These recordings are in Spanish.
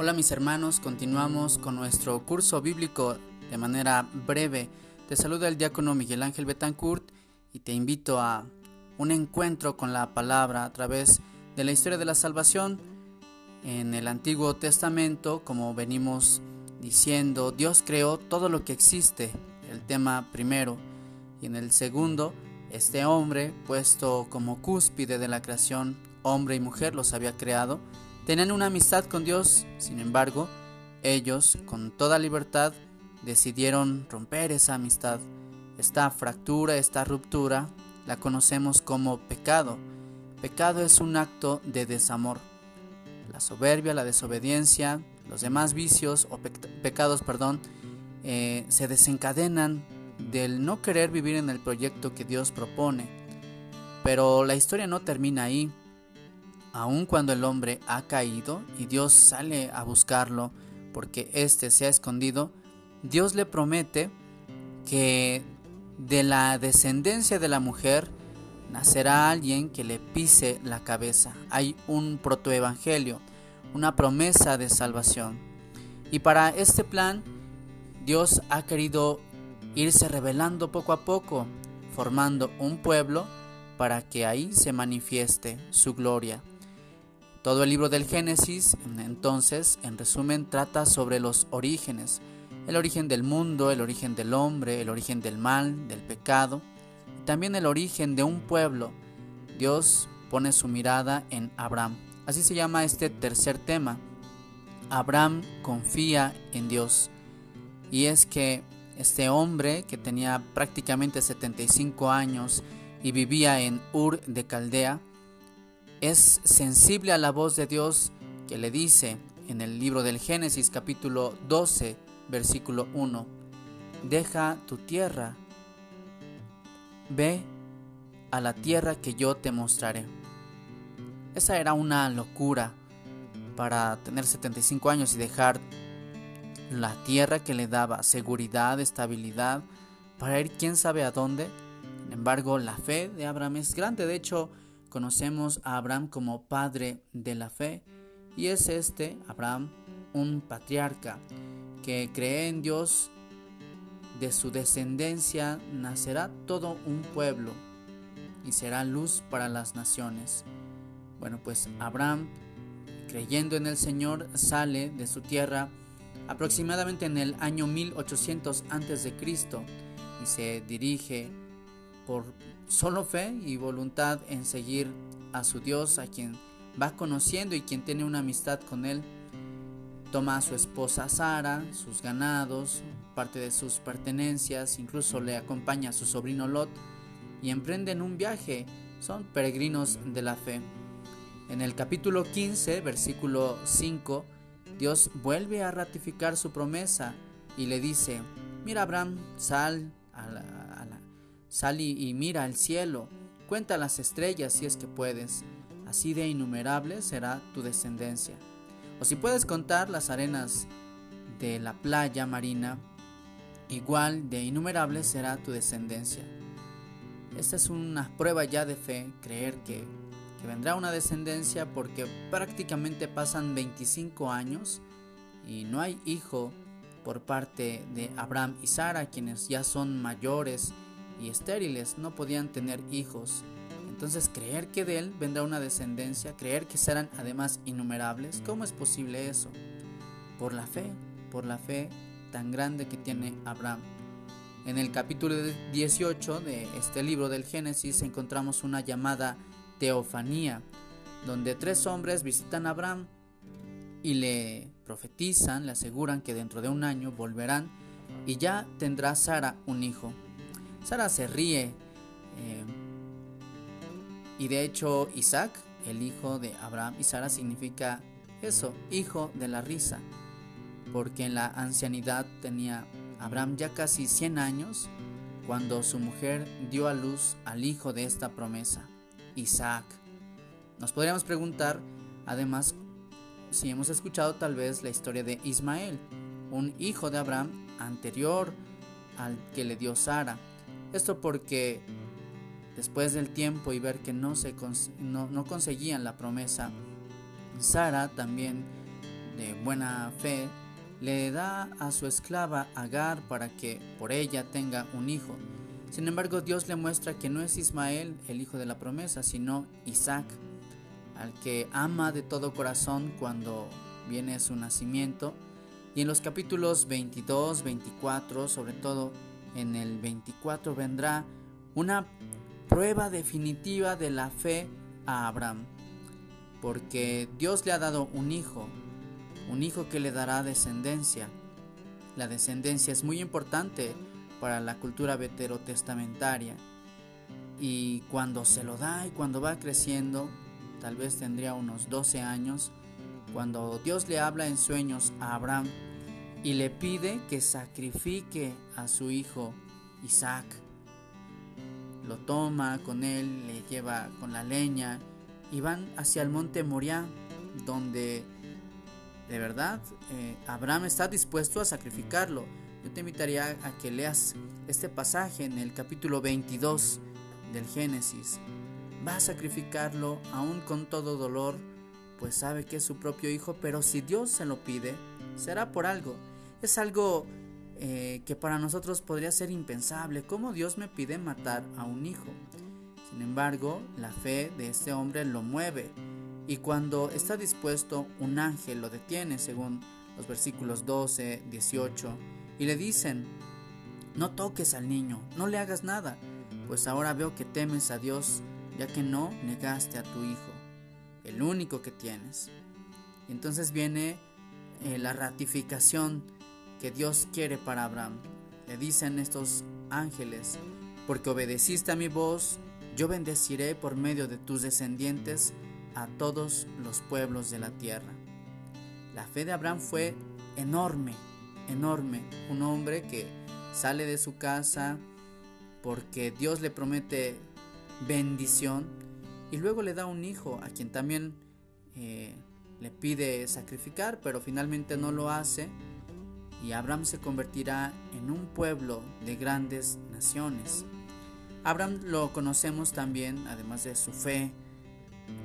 Hola mis hermanos, continuamos con nuestro curso bíblico de manera breve. Te saluda el diácono Miguel Ángel Betancourt y te invito a un encuentro con la palabra a través de la historia de la salvación. En el Antiguo Testamento, como venimos diciendo, Dios creó todo lo que existe, el tema primero, y en el segundo, este hombre, puesto como cúspide de la creación, hombre y mujer, los había creado, tenían una amistad con Dios, sin embargo, ellos, con toda libertad, decidieron romper esa amistad. Esta fractura, esta ruptura, la conocemos como pecado. Pecado es un acto de desamor. La soberbia, la desobediencia, los demás vicios o pecados, perdón, eh, se desencadenan del no querer vivir en el proyecto que Dios propone. Pero la historia no termina ahí. Aun cuando el hombre ha caído y Dios sale a buscarlo porque éste se ha escondido, Dios le promete que de la descendencia de la mujer nacerá alguien que le pise la cabeza. Hay un protoevangelio, una promesa de salvación. Y para este plan, Dios ha querido irse revelando poco a poco, formando un pueblo para que ahí se manifieste su gloria. Todo el libro del Génesis, entonces, en resumen, trata sobre los orígenes, el origen del mundo, el origen del hombre, el origen del mal, del pecado, y también el origen de un pueblo. Dios pone su mirada en Abraham. Así se llama este tercer tema. Abraham confía en Dios. Y es que este hombre que tenía prácticamente 75 años y vivía en Ur de Caldea, es sensible a la voz de Dios que le dice en el libro del Génesis capítulo 12 versículo 1, deja tu tierra, ve a la tierra que yo te mostraré. Esa era una locura para tener 75 años y dejar la tierra que le daba seguridad, estabilidad, para ir quién sabe a dónde. Sin embargo, la fe de Abraham es grande. De hecho, conocemos a Abraham como padre de la fe. Y es este, Abraham, un patriarca que cree en Dios. De su descendencia nacerá todo un pueblo y será luz para las naciones. Bueno, pues Abraham, creyendo en el Señor, sale de su tierra aproximadamente en el año 1800 a.C. y se dirige por solo fe y voluntad en seguir a su Dios, a quien va conociendo y quien tiene una amistad con él. Toma a su esposa Sara, sus ganados, parte de sus pertenencias, incluso le acompaña a su sobrino Lot y emprenden un viaje. Son peregrinos de la fe. En el capítulo 15, versículo 5, Dios vuelve a ratificar su promesa y le dice, mira Abraham, sal, sal y, mira al cielo, cuenta las estrellas si es que puedes, así de innumerable será tu descendencia. O si puedes contar las arenas de la playa marina, igual de innumerable será tu descendencia. Esta es una prueba ya de fe, creer que que vendrá una descendencia porque prácticamente pasan 25 años y no hay hijo por parte de Abraham y Sara, quienes ya son mayores y estériles, no podían tener hijos. Entonces creer que de él vendrá una descendencia, creer que serán además innumerables, ¿cómo es posible eso? Por la fe, por la fe tan grande que tiene Abraham. En el capítulo 18 de este libro del Génesis encontramos una llamada teofanía, donde tres hombres visitan a Abraham y le profetizan, le aseguran que dentro de un año volverán y ya tendrá Sara un hijo. Sara se ríe eh, y de hecho Isaac, el hijo de Abraham y Sara, significa eso, hijo de la risa, porque en la ancianidad tenía Abraham ya casi 100 años cuando su mujer dio a luz al hijo de esta promesa. Isaac. Nos podríamos preguntar, además, si hemos escuchado tal vez la historia de Ismael, un hijo de Abraham anterior al que le dio Sara. Esto porque después del tiempo y ver que no, se no, conseguían la promesa, Sara también de buena fe, le da a su esclava Agar para que por ella tenga un hijo. Sin embargo, Dios le muestra que no es Ismael el hijo de la promesa, sino Isaac, al que ama de todo corazón cuando viene su nacimiento. Y en los capítulos 22, 24, sobre todo en el 24, vendrá una prueba definitiva de la fe a Abraham, porque Dios le ha dado un hijo, un hijo que le dará descendencia. La descendencia es muy importante para la cultura veterotestamentaria y cuando se lo da y cuando va creciendo, tal vez tendría unos 12 años, cuando Dios le habla en sueños a Abraham y le pide que sacrifique a su hijo Isaac. Lo toma con él, le lleva con la leña y van hacia el monte Moriah, donde de verdad eh, Abraham está dispuesto a sacrificarlo. Yo te invitaría a que leas este pasaje en el capítulo 22 del Génesis. Va a sacrificarlo aún con todo dolor, pues sabe que es su propio hijo, pero si Dios se lo pide, será por algo. Es algo eh, que para nosotros podría ser impensable. ¿Cómo Dios me pide matar a un hijo? Sin embargo, la fe de este hombre lo mueve y cuando está dispuesto, un ángel lo detiene, según los versículos 12, 18, y le dicen, no toques al niño, no le hagas nada, pues ahora veo que temes a Dios, ya que no negaste a tu hijo, el único que tienes. entonces viene eh, la ratificación que Dios quiere para Abraham. Le dicen estos ángeles, porque obedeciste a mi voz, yo bendeciré por medio de tus descendientes a todos los pueblos de la tierra. La fe de Abraham fue enorme, enorme. Un hombre que sale de su casa porque Dios le promete bendición y luego le da un hijo a quien también eh, le pide sacrificar, pero finalmente no lo hace y Abraham se convertirá en un pueblo de grandes naciones. Abraham lo conocemos también, además de su fe,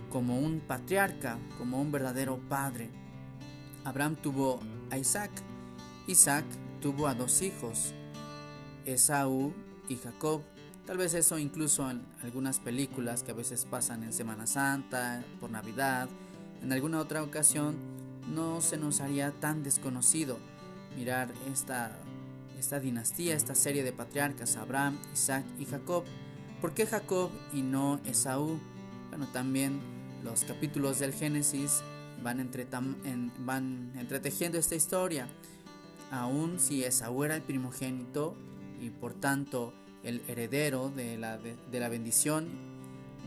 como un patriarca, como un verdadero padre. Abraham tuvo a Isaac. Isaac tuvo a dos hijos, Esaú y Jacob. Tal vez eso incluso en algunas películas que a veces pasan en Semana Santa, por Navidad, en alguna otra ocasión, no se nos haría tan desconocido mirar esta, esta dinastía, esta serie de patriarcas, Abraham, Isaac y Jacob. ¿Por qué Jacob y no Esaú? Bueno, también los capítulos del Génesis van, entretejiendo esta historia. Aún si Esaú era el primogénito y por tanto el heredero de la, de, la bendición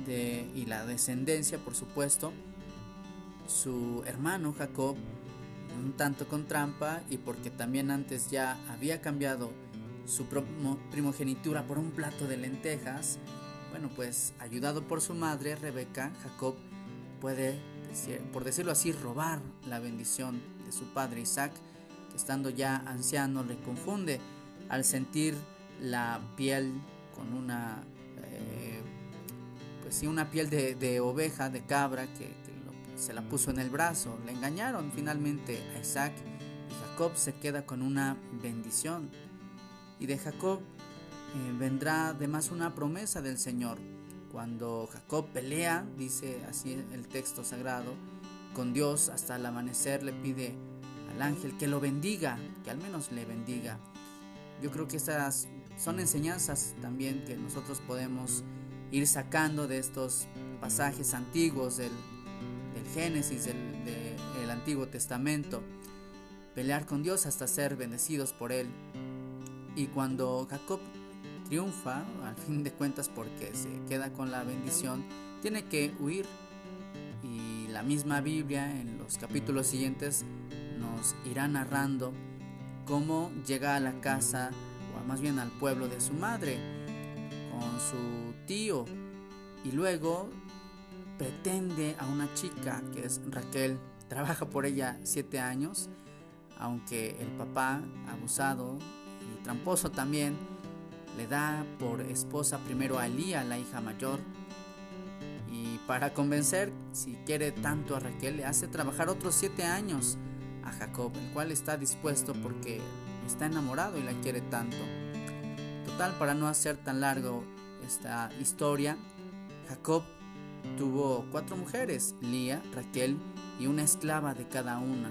de, y la descendencia, por supuesto, su hermano Jacob un tanto con trampa y porque también antes ya había cambiado su primogenitura por un plato de lentejas, bueno, pues ayudado por su madre, Rebeca, Jacob puede, por decirlo así, robar la bendición de su padre Isaac, que estando ya anciano le confunde al sentir la piel con una, eh, pues sí, una piel de, oveja, de cabra, que, se la puso en el brazo. Le engañaron finalmente a Isaac y Jacob se queda con una bendición. Y de Jacob eh, vendrá además una promesa del Señor. Cuando Jacob pelea, dice así el texto sagrado, con Dios hasta el amanecer le pide al ángel que lo bendiga, que al menos le bendiga. Yo creo que estas son enseñanzas también que nosotros podemos ir sacando de estos pasajes antiguos del Génesis, del, Antiguo Testamento, pelear con Dios hasta ser bendecidos por Él. Y cuando Jacob triunfa, al fin de cuentas porque se queda con la bendición, tiene que huir. Y la misma Biblia en los capítulos siguientes nos irá narrando cómo llega a la casa, o más bien al pueblo de su madre, con su tío. Y luego pretende a una chica que es Raquel, trabaja por ella siete años, aunque el papá, abusado y tramposo también, le da por esposa primero a Elía, la hija mayor, y para convencer, si quiere tanto a Raquel, le hace trabajar otros siete años a Jacob, el cual está dispuesto porque está enamorado y la quiere tanto. Total, para no hacer tan largo esta historia, Jacob tuvo cuatro mujeres, Lía, Raquel y una esclava de cada una,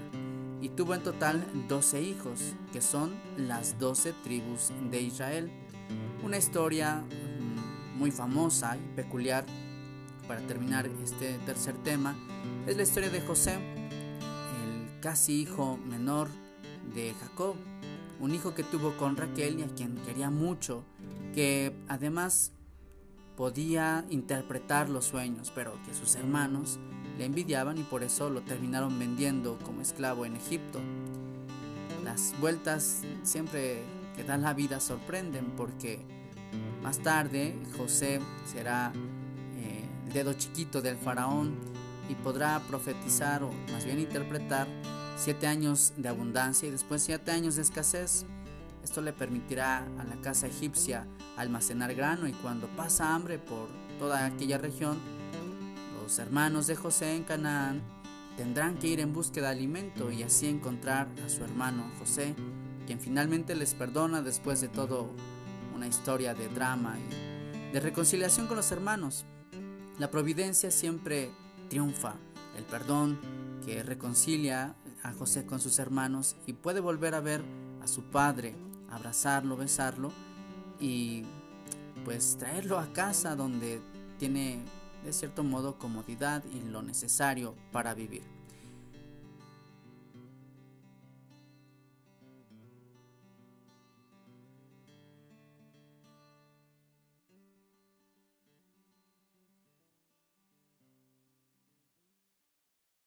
y tuvo en total doce hijos, que son las doce tribus de Israel. Una historia mm, muy famosa y peculiar para terminar este tercer tema es la historia de José, el casi hijo menor de Jacob, un hijo que tuvo con Raquel y a quien quería mucho, que además podía interpretar los sueños, pero que sus hermanos le envidiaban y por eso lo terminaron vendiendo como esclavo en Egipto. Las vueltas siempre que dan la vida sorprenden porque más tarde José será eh, el dedo chiquito del faraón y podrá profetizar o más bien interpretar siete años de abundancia y después siete años de escasez. Esto le permitirá a la casa egipcia almacenar grano y cuando pasa hambre por toda aquella región, los hermanos de José en Canaán tendrán que ir en búsqueda de alimento y así encontrar a su hermano José, quien finalmente les perdona después de todo una historia de drama y de reconciliación con los hermanos. La providencia siempre triunfa, el perdón que reconcilia a José con sus hermanos y puede volver a ver a su padre, abrazarlo, besarlo y pues traerlo a casa donde tiene de cierto modo comodidad y lo necesario para vivir.